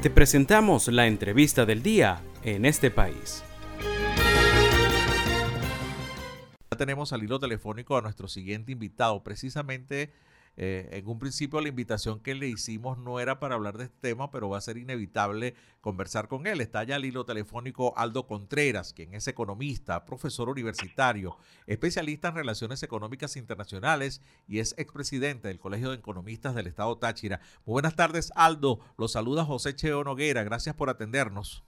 Te presentamos la entrevista del día en este país. Ya tenemos al hilo telefónico a nuestro siguiente invitado, precisamente eh, en un principio la invitación que le hicimos no era para hablar de este tema, pero va a ser inevitable conversar con él. Está ya al hilo telefónico Aldo Contreras, quien es economista, profesor universitario, especialista en relaciones económicas internacionales y es expresidente del Colegio de Economistas del Estado Táchira. Muy buenas tardes, Aldo. Los saluda José Cheo Noguera. Gracias por atendernos.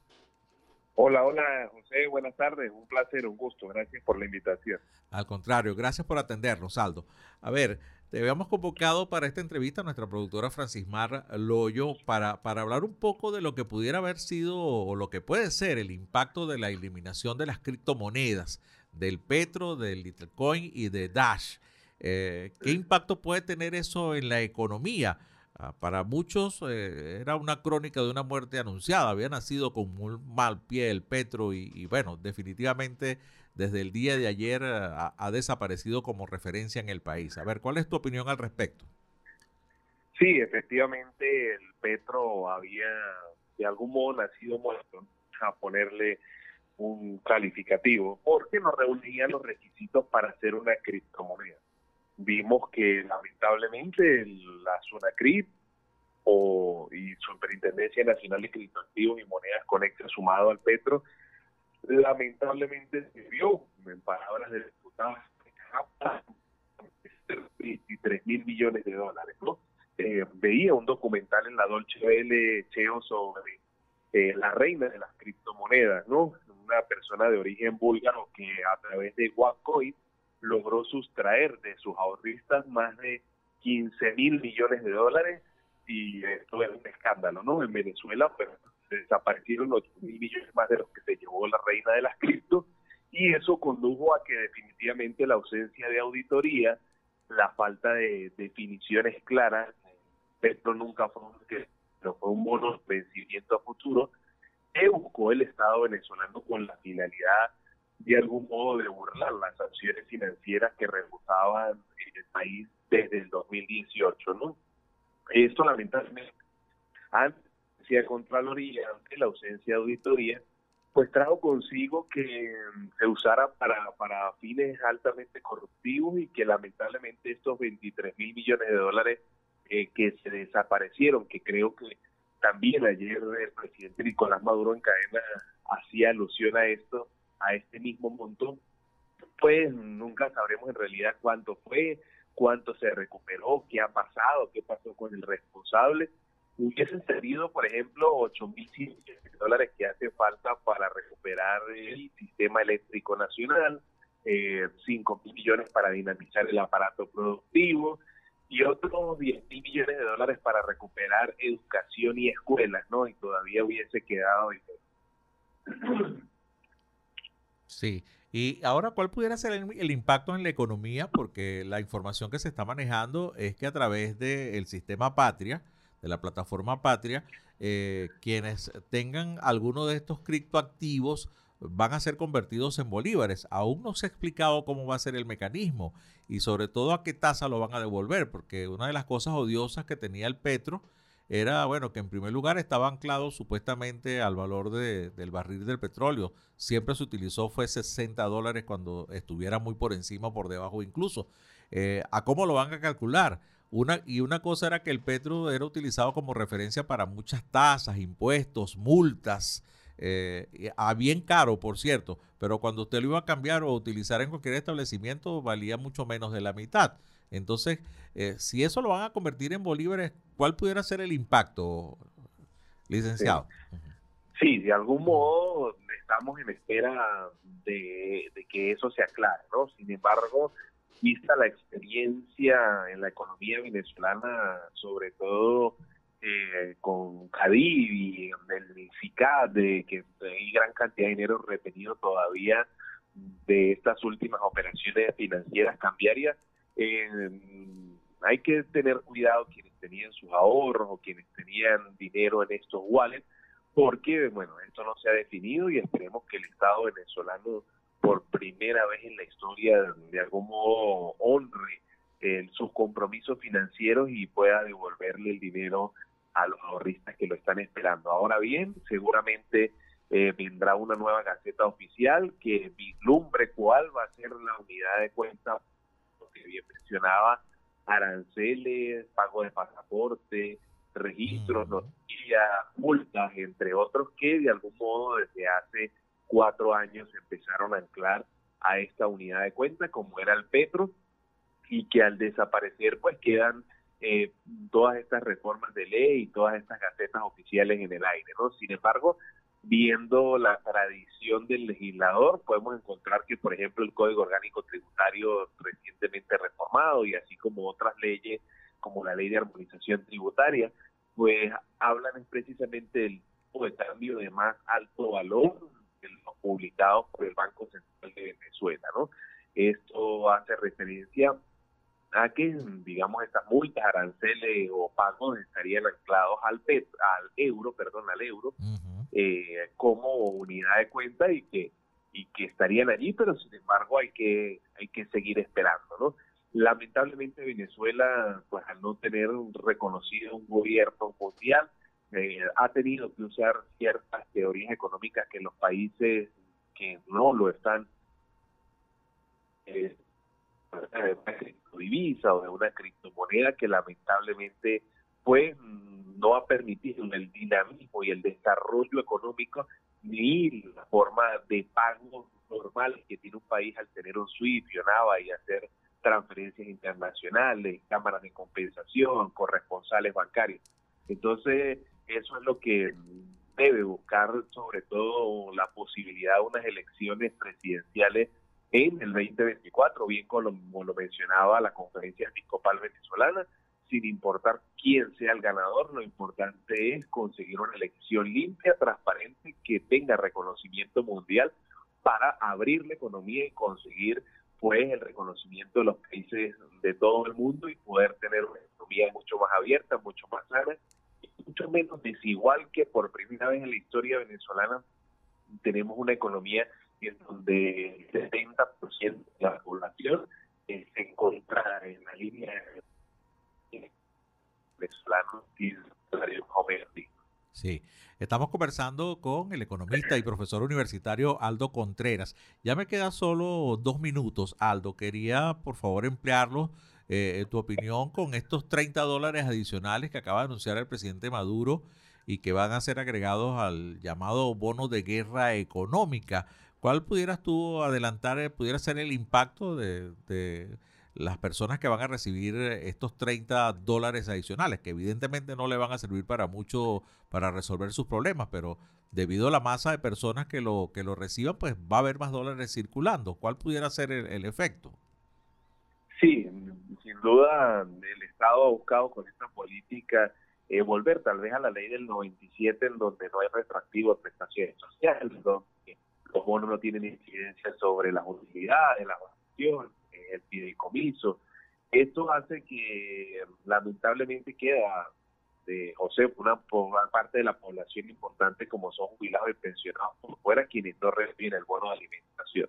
Hola, hola José, buenas tardes, un placer, un gusto, gracias por la invitación. Al contrario, gracias por atendernos, Aldo. A ver, te habíamos convocado para esta entrevista a nuestra productora Francismar Loyo para, para hablar un poco de lo que pudiera haber sido o lo que puede ser el impacto de la eliminación de las criptomonedas, del Petro, del Litecoin y de Dash. Eh, ¿Qué impacto puede tener eso en la economía? Ah, para muchos eh, era una crónica de una muerte anunciada, había nacido con un mal pie el Petro y, bueno, definitivamente desde el día de ayer eh, ha, desaparecido como referencia en el país. A ver, ¿cuál es tu opinión al respecto? Sí, efectivamente el Petro había de algún modo nacido muerto, a ponerle un calificativo, porque no reunía los requisitos para hacer una criptomoneda. Vimos que lamentablemente la zona crip o, y Superintendencia Nacional de Criptoactivos y Monedas Conecta sumado al Petro lamentablemente se vio, en palabras del diputado, 23 mil millones de dólares. ¿no? Eh, veía un documental en la Dolce Vele Cheo sobre eh, la reina de las criptomonedas, ¿no? una persona de origen búlgaro que a través de OneCoin logró sustraer de sus ahorristas más de 15 mil millones de dólares y esto es un escándalo, ¿no? En Venezuela, pero desaparecieron 8 mil millones más de los que se llevó la reina de las cripto y eso condujo a que definitivamente la ausencia de auditoría, la falta de definiciones claras, Petro nunca fue un, pero fue un bono vencimiento a futuro, que buscó el Estado venezolano con la finalidad de algún modo de burlar las sanciones financieras que rebusaban el país desde el 2018, ¿no? Esto lamentablemente antes de Contraloría ante la ausencia de auditoría, pues trajo consigo que se usara para, para fines altamente corruptivos y que lamentablemente estos 23 mil millones de dólares eh, que se desaparecieron, que creo que también ayer el presidente Nicolás Maduro en cadena hacía alusión a esto, a este mismo montón, pues nunca sabremos en realidad cuánto fue, cuánto se recuperó, qué ha pasado, qué pasó con el responsable hubiesen servido, por ejemplo, 8 mil millones de dólares que hace falta para recuperar el sistema eléctrico nacional, eh, 5 mil millones para dinamizar el aparato productivo y otros 10 mil millones de dólares para recuperar educación y escuelas, ¿no? Y todavía hubiese quedado. Sí. Y ahora, ¿cuál pudiera ser el, impacto en la economía? Porque la información que se está manejando es que a través del sistema Patria, de la plataforma Patria, eh, quienes tengan alguno de estos criptoactivos van a ser convertidos en bolívares. Aún no se ha explicado cómo va a ser el mecanismo y sobre todo a qué tasa lo van a devolver, porque una de las cosas odiosas que tenía el Petro era, bueno, que en primer lugar estaba anclado supuestamente al valor del barril del petróleo. Siempre se utilizó fue 60 dólares cuando estuviera muy por encima o por debajo incluso. Eh, ¿A cómo lo van a calcular? Una, y una cosa era que el petro era utilizado como referencia para muchas tasas, impuestos, multas, eh, a bien caro, por cierto, pero cuando usted lo iba a cambiar o utilizar en cualquier establecimiento valía mucho menos de la mitad. Entonces, eh, si eso lo van a convertir en bolívares, ¿cuál pudiera ser el impacto, licenciado? Sí, de algún modo estamos en espera de, que eso se aclare, ¿no? Sin embargo, vista la experiencia en la economía venezolana, sobre todo eh, con Cadiv y el FICAD, de que hay gran cantidad de dinero retenido todavía de estas últimas operaciones financieras cambiarias, eh, hay que tener cuidado quienes tenían sus ahorros o quienes tenían dinero en estos wallets, porque, bueno, esto no se ha definido y esperemos que el Estado venezolano por primera vez en la historia de algún modo honre sus compromisos financieros y pueda devolverle el dinero a los ahorristas que lo están esperando. Ahora bien, seguramente eh, vendrá una nueva gaceta oficial que vislumbre cuál va a ser la unidad de cuenta, que bien mencionaba, aranceles, pago de pasaporte, registros, noticias, multas, entre otros, que de algún modo desde hace cuatro años empezaron a anclar a esta unidad de cuenta, como era el Petro, y que al desaparecer pues quedan eh, todas estas reformas de ley y todas estas gacetas oficiales en el aire. ¿no? Sin embargo, viendo la tradición del legislador, podemos encontrar que, por ejemplo, el Código Orgánico Tributario recientemente reformado y así como otras leyes, como la Ley de Armonización Tributaria, pues hablan precisamente del tipo de cambio de más alto valor de los publicados por el Banco Central de Venezuela, ¿no? Esto hace referencia a que, digamos, estas multas, aranceles o pagos estarían anclados al, al euro, perdón, al euro, eh, como unidad de cuenta y que y que estarían allí, pero sin embargo hay que hay que seguir esperando, ¿no? Lamentablemente Venezuela, pues al no tener reconocido un gobierno mundial, eh, ha tenido que usar ciertas teorías económicas que los países que no lo están eh, de una criptodivisa o de una criptomoneda que lamentablemente pues no ha permitido el dinamismo y el desarrollo económico ni la forma de pago normal que tiene un país al tener un SWIFT, Yonava y hacer transferencias internacionales, cámaras de compensación, corresponsales bancarios. Entonces, eso es lo que debe buscar sobre todo la posibilidad de unas elecciones presidenciales en el 2024, bien como lo mencionaba la conferencia episcopal venezolana, sin importar quién sea el ganador, lo importante es conseguir una elección limpia, transparente, que tenga reconocimiento mundial para abrir la economía y conseguir pues el reconocimiento de los países de todo el mundo y poder tener una economía mucho más abierta, mucho más sana mucho menos desigual que por primera vez en la historia venezolana tenemos una economía en donde el 70% de la población se encuentra en la línea venezolana y salario Sí, estamos conversando con el economista y profesor universitario Aldo Contreras. Ya me queda solo dos minutos, Aldo. Quería, por favor, emplearlo, eh, tu opinión con estos 30 dólares adicionales que acaba de anunciar el presidente Maduro y que van a ser agregados al llamado bono de guerra económica. ¿Cuál pudieras tú adelantar, eh, pudiera ser el impacto de las personas que van a recibir estos 30 dólares adicionales, que evidentemente no le van a servir para mucho para resolver sus problemas, pero debido a la masa de personas que lo, que lo reciban, pues va a haber más dólares circulando. ¿Cuál pudiera ser el, efecto? Sí, sin duda el Estado ha buscado con esta política eh, volver tal vez a la ley del 97 en donde no hay retractivo de prestaciones sociales, donde los bonos no tienen incidencia sobre las utilidades, la vacaciones, el fideicomiso. Esto hace que lamentablemente queda de José una, parte de la población importante como son jubilados y pensionados por fuera quienes no reciben el bono de alimentación.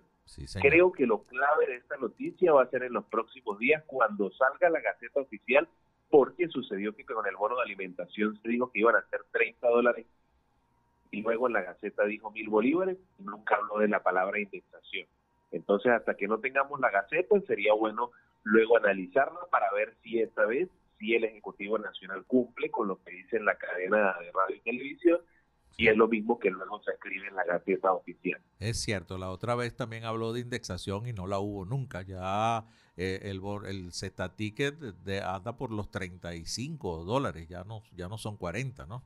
Creo que lo clave de esta noticia va a ser en los próximos días cuando salga la Gaceta Oficial porque sucedió que con el bono de alimentación se dijo que iban a ser 30 dólares y luego en la Gaceta dijo mil bolívares y nunca habló de la palabra indexación. Entonces, hasta que no tengamos la Gaceta, sería bueno luego analizarla para ver si esta vez, si el Ejecutivo Nacional cumple con lo que dice en la cadena de radio y televisión, y es lo mismo que luego se escribe en la Gaceta oficial. Es cierto, la otra vez también habló de indexación y no la hubo nunca. Ya eh, el, el Z Ticket de, anda por los 35 dólares, ya no, ya no son 40, ¿no?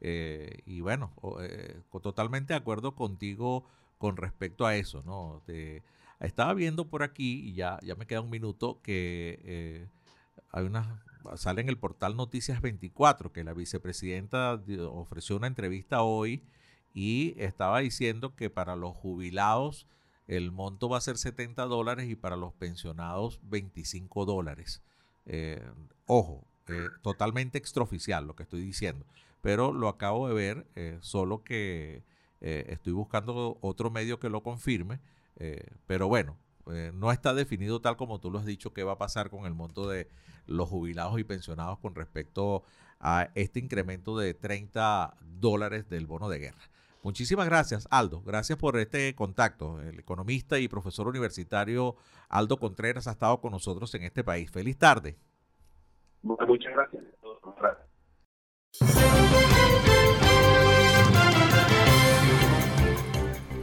Eh, y bueno, eh, totalmente de acuerdo contigo con respecto a eso, ¿no? estaba viendo por aquí, y ya, ya me queda un minuto, que eh, hay una, sale en el portal Noticias 24 que la vicepresidenta ofreció una entrevista hoy y estaba diciendo que para los jubilados el monto va a ser 70 dólares y para los pensionados 25 dólares. Eh, ojo, eh, totalmente extraoficial lo que estoy diciendo, pero lo acabo de ver, solo que eh, estoy buscando otro medio que lo confirme, eh, pero bueno, eh, no está definido tal como tú lo has dicho qué va a pasar con el monto de los jubilados y pensionados con respecto a este incremento de 30 dólares del bono de guerra. Muchísimas gracias, Aldo. Gracias por este contacto. El economista y profesor universitario Aldo Contreras ha estado con nosotros en este país. Feliz tarde. Muchas gracias.